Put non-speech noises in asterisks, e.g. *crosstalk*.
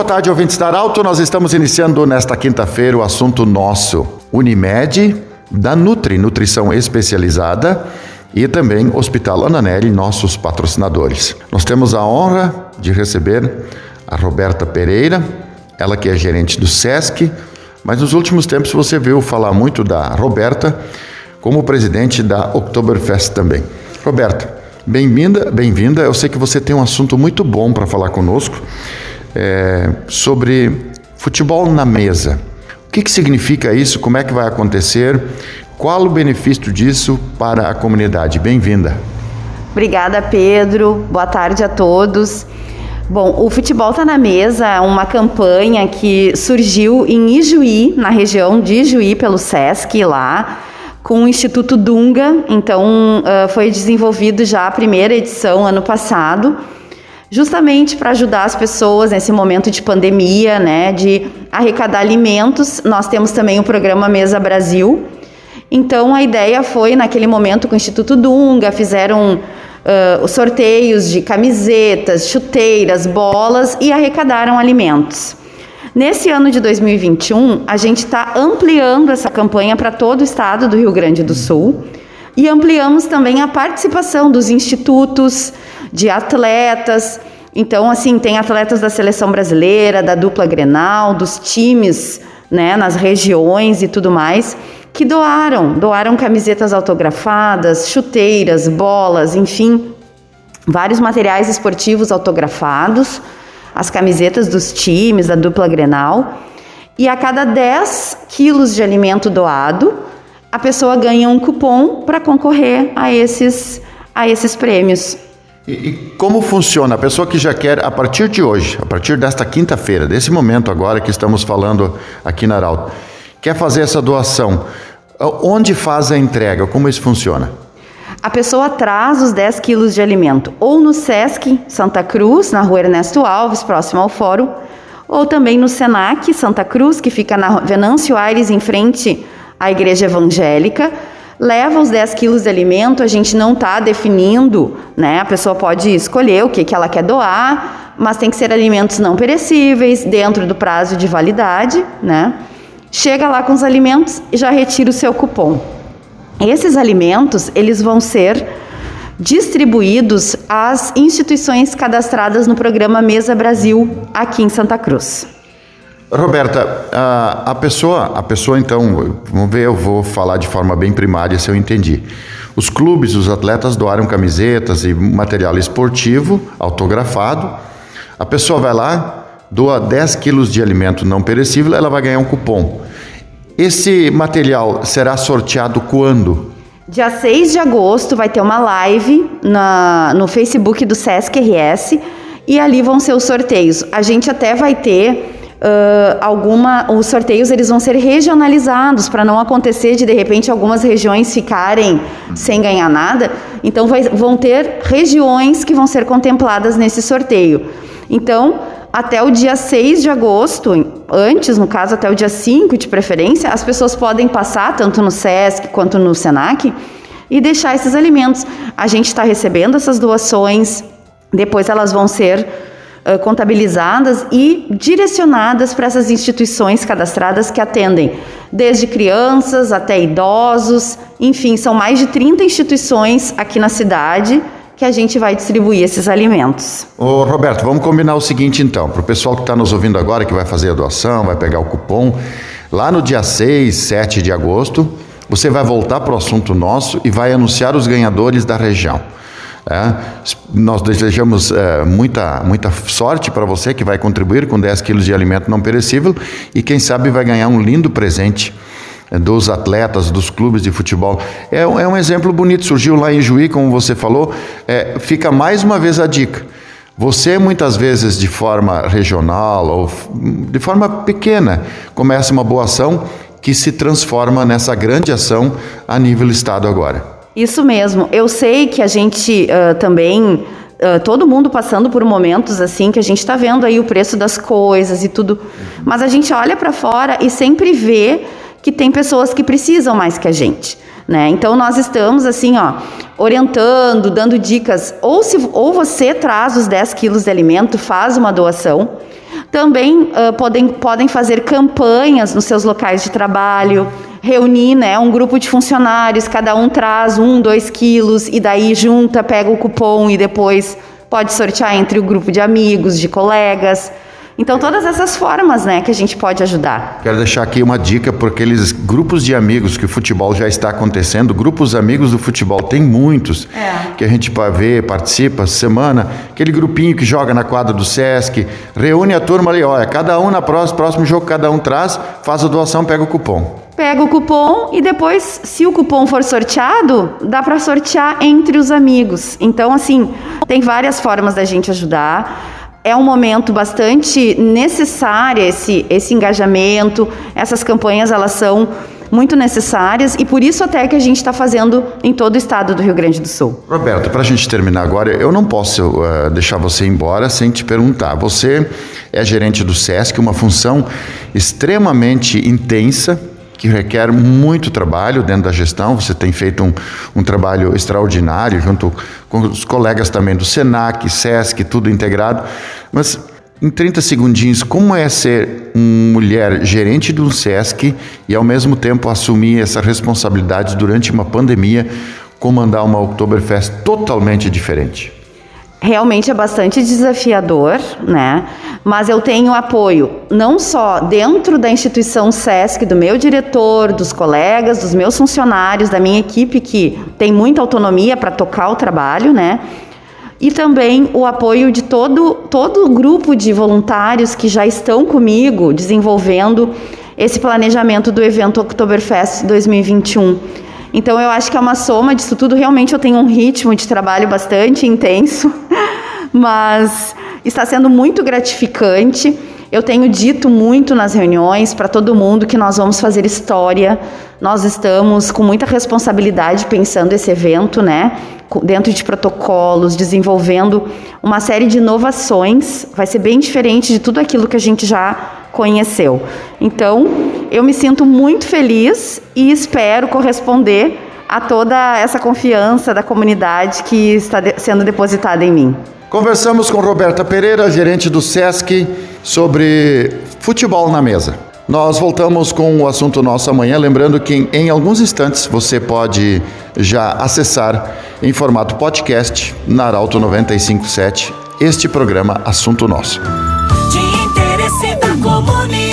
boa tarde, ouvintes da Arauto. Nós estamos iniciando nesta quinta-feira o assunto nosso. Unimed, da Nutri, Nutrição Especializada, e também Hospital Ananelli, nossos patrocinadores. Nós temos a honra de receber a Roberta Pereira, ela que é gerente do SESC, mas nos últimos tempos você viu falar muito da Roberta como presidente da Oktoberfest também. Roberta, bem-vinda, bem-vinda. Eu sei que você tem um assunto muito bom para falar conosco é, sobre futebol na mesa. O que, que significa isso? Como é que vai acontecer? Qual o benefício disso para a comunidade? Bem-vinda. Obrigada, Pedro. Boa tarde a todos. Bom, o Futebol Tá na Mesa é uma campanha que surgiu em Ijuí, na região de Ijuí, pelo SESC lá, com o Instituto Dunga. Então, foi desenvolvido já a primeira edição ano passado justamente para ajudar as pessoas nesse momento de pandemia, né, de arrecadar alimentos. Nós temos também o programa Mesa Brasil. Então a ideia foi naquele momento com o Instituto Dunga fizeram uh, os sorteios de camisetas, chuteiras, bolas e arrecadaram alimentos. Nesse ano de 2021, a gente está ampliando essa campanha para todo o estado do Rio Grande do Sul e ampliamos também a participação dos institutos, de atletas. Então, assim, tem atletas da seleção brasileira, da dupla Grenal, dos times, né, nas regiões e tudo mais, que doaram, doaram camisetas autografadas, chuteiras, bolas, enfim, vários materiais esportivos autografados, as camisetas dos times, da dupla Grenal. E a cada 10 quilos de alimento doado, a pessoa ganha um cupom para concorrer a esses, a esses prêmios. E, e, como funciona? A pessoa que já quer, a partir de hoje, a partir desta quinta-feira, desse momento agora que estamos falando aqui na Arauto, quer fazer essa doação, onde faz a entrega? Como isso funciona? A pessoa traz os 10 quilos de alimento ou no Sesc Santa Cruz, na rua Ernesto Alves, próximo ao fórum, ou também no Senac Santa Cruz, que fica na Venâncio Aires, em frente à Igreja Evangélica, leva os 10 quilos de alimento, a gente não está definindo, né? A pessoa pode escolher o que, que ela quer doar, mas tem que ser alimentos não perecíveis, dentro do prazo de validade, né? Chega lá com os alimentos e já retira o seu cupom. Esses alimentos, eles vão ser distribuídos às instituições cadastradas no programa Mesa Brasil aqui em Santa Cruz. Roberta, a, a, pessoa, a pessoa então, vamos ver, eu vou falar de forma bem primária se eu entendi. Os clubes, os atletas doaram camisetas e material esportivo autografado. A pessoa vai lá, doa 10 quilos de alimento não perecível, ela vai ganhar um cupom. Esse material será sorteado quando? Dia 6 de agosto vai ter uma live na, no Facebook do Sesc RS e ali vão ser os sorteios. A gente até vai ter uh, alguma, os sorteios eles vão ser regionalizados para não acontecer de de repente algumas regiões ficarem sem ganhar nada. Então vai, vão ter regiões que vão ser contempladas nesse sorteio. Então, até o dia 6 de agosto, antes, no caso, até o dia 5 de preferência, as pessoas podem passar, tanto no SESC quanto no SENAC, e deixar esses alimentos. A gente está recebendo essas doações, depois elas vão ser contabilizadas e direcionadas para essas instituições cadastradas que atendem desde crianças até idosos, enfim, são mais de 30 instituições aqui na cidade que a gente vai distribuir esses alimentos. Ô Roberto, vamos combinar o seguinte então, para o pessoal que está nos ouvindo agora, que vai fazer a doação, vai pegar o cupom, lá no dia 6, 7 de agosto, você vai voltar para o assunto nosso e vai anunciar os ganhadores da região. É, nós desejamos é, muita, muita sorte para você que vai contribuir com 10 quilos de alimento não perecível e quem sabe vai ganhar um lindo presente é, dos atletas, dos clubes de futebol. É, é um exemplo bonito, surgiu lá em Juí, como você falou. É, fica mais uma vez a dica. Você muitas vezes de forma regional ou de forma pequena começa uma boa ação que se transforma nessa grande ação a nível estado agora. Isso mesmo. Eu sei que a gente uh, também Uh, todo mundo passando por momentos assim que a gente está vendo aí o preço das coisas e tudo, mas a gente olha para fora e sempre vê que tem pessoas que precisam mais que a gente, né? Então nós estamos assim, ó, orientando, dando dicas, ou se ou você traz os 10 quilos de alimento, faz uma doação, Também uh, podem, podem fazer campanhas nos seus locais de trabalho, reunir né, um grupo de funcionários, cada um traz um, dois quilos, e daí junta, pega o cupom e depois pode sortear entre o grupo de amigos, de colegas. Então, todas essas formas né, que a gente pode ajudar. Quero deixar aqui uma dica para aqueles grupos de amigos que o futebol já está acontecendo. Grupos amigos do futebol, tem muitos é. que a gente vê, participa semana. Aquele grupinho que joga na quadra do Sesc, reúne a turma ali, olha, cada um na próxima, próximo jogo, cada um traz, faz a doação, pega o cupom. Pega o cupom e depois, se o cupom for sorteado, dá para sortear entre os amigos. Então, assim, tem várias formas da gente ajudar é um momento bastante necessário esse, esse engajamento, essas campanhas elas são muito necessárias e por isso até que a gente está fazendo em todo o estado do Rio Grande do Sul. Roberto, para a gente terminar agora, eu não posso uh, deixar você embora sem te perguntar. Você é gerente do SESC, uma função extremamente intensa, que requer muito trabalho dentro da gestão. Você tem feito um, um trabalho extraordinário junto com os colegas também do SENAC, SESC, tudo integrado. Mas em 30 segundinhos, como é ser uma mulher gerente de um SESC e ao mesmo tempo assumir essa responsabilidade durante uma pandemia, comandar uma Oktoberfest totalmente diferente? Realmente é bastante desafiador, né? Mas eu tenho apoio não só dentro da instituição SESC, do meu diretor, dos colegas, dos meus funcionários, da minha equipe que tem muita autonomia para tocar o trabalho, né? E também o apoio de todo, todo o grupo de voluntários que já estão comigo desenvolvendo esse planejamento do evento Oktoberfest 2021. Então eu acho que é uma soma disso tudo. Realmente eu tenho um ritmo de trabalho bastante intenso, *laughs* mas está sendo muito gratificante. Eu tenho dito muito nas reuniões para todo mundo que nós vamos fazer história. Nós estamos com muita responsabilidade pensando esse evento, né? Dentro de protocolos, desenvolvendo uma série de inovações. Vai ser bem diferente de tudo aquilo que a gente já conheceu. Então, eu me sinto muito feliz e espero corresponder a toda essa confiança da comunidade que está sendo depositada em mim. Conversamos com Roberta Pereira, gerente do SESC, sobre futebol na mesa. Nós voltamos com o assunto nosso amanhã, lembrando que em alguns instantes você pode já acessar em formato podcast na Arauto 957 este programa Assunto Nosso. De interesse da comunidade,